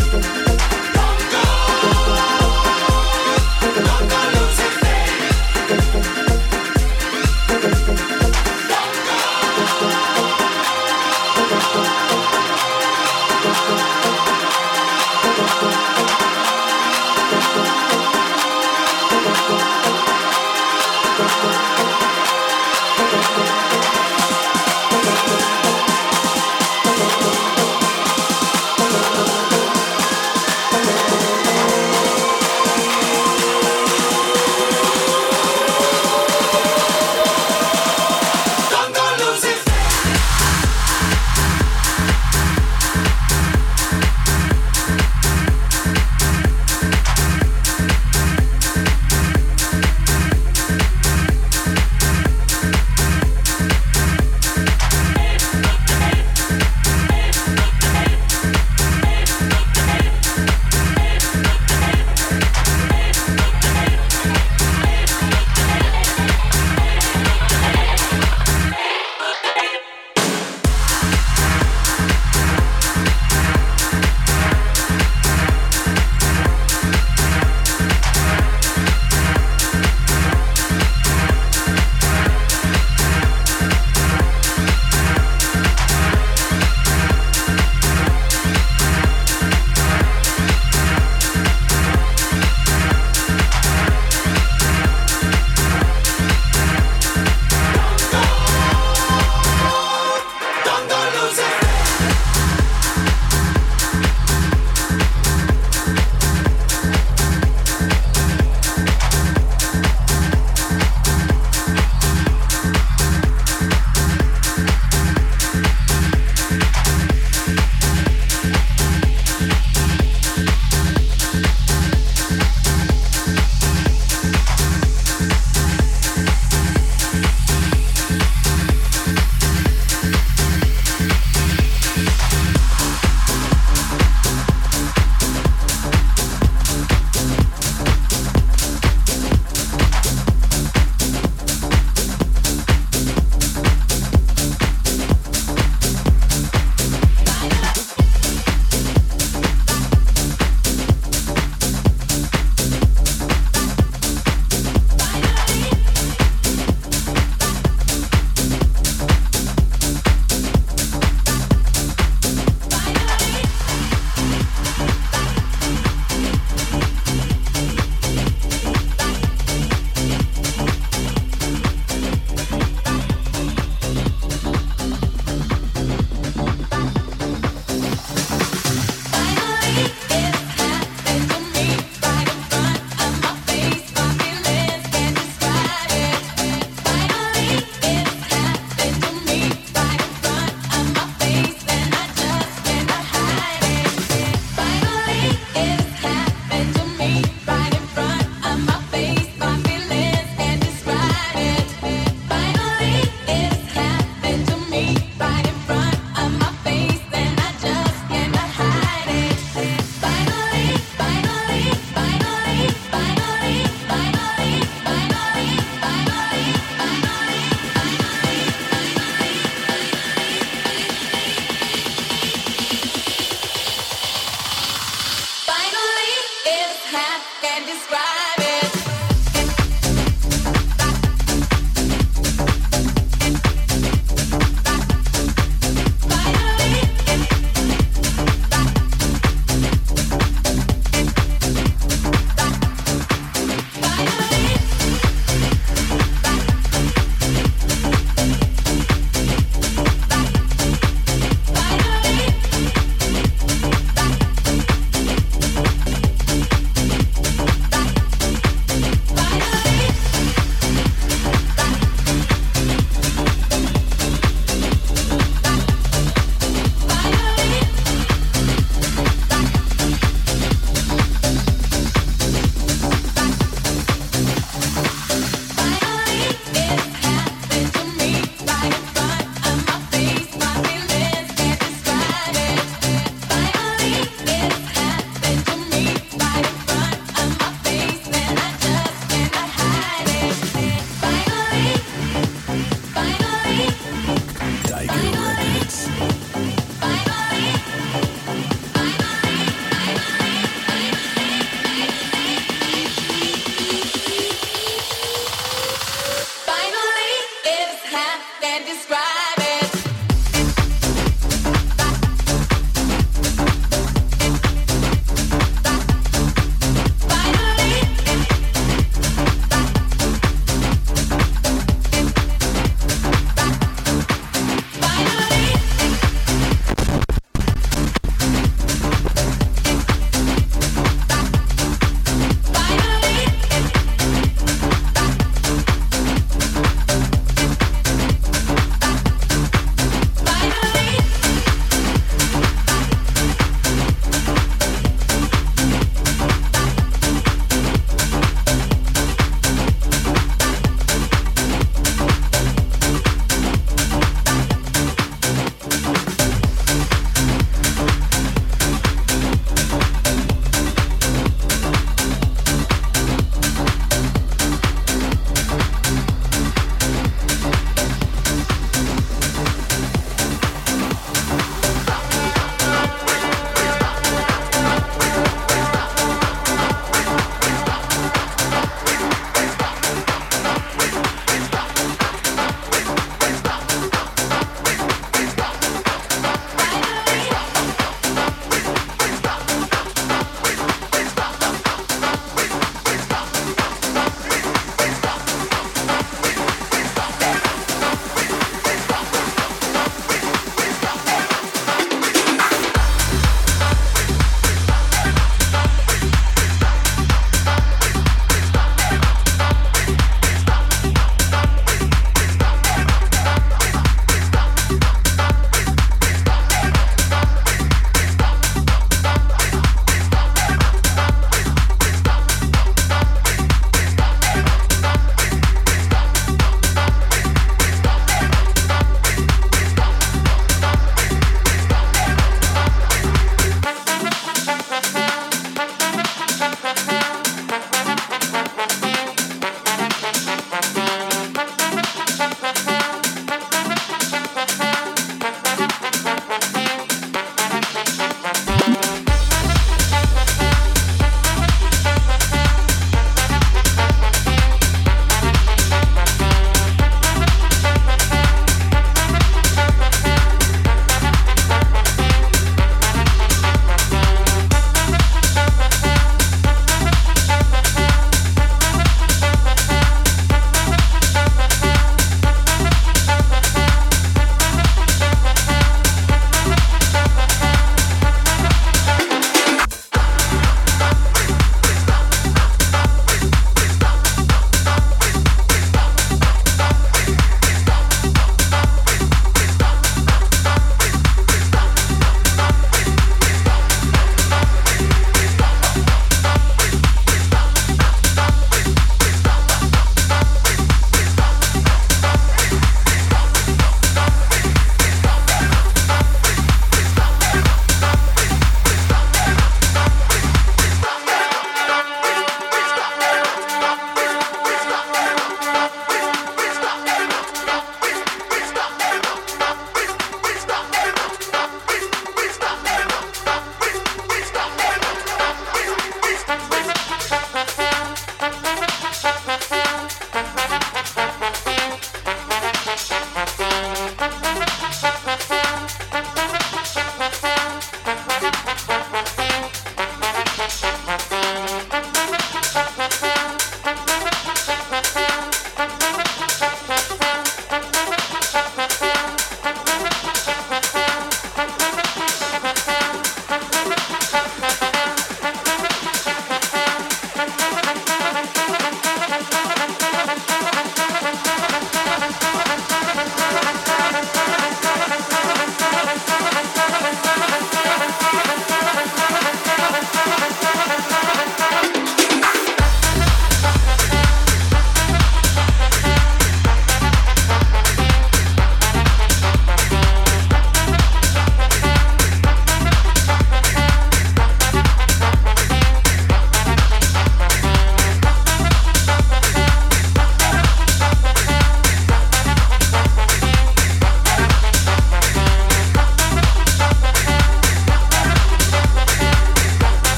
system.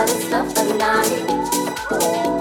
but it's love for.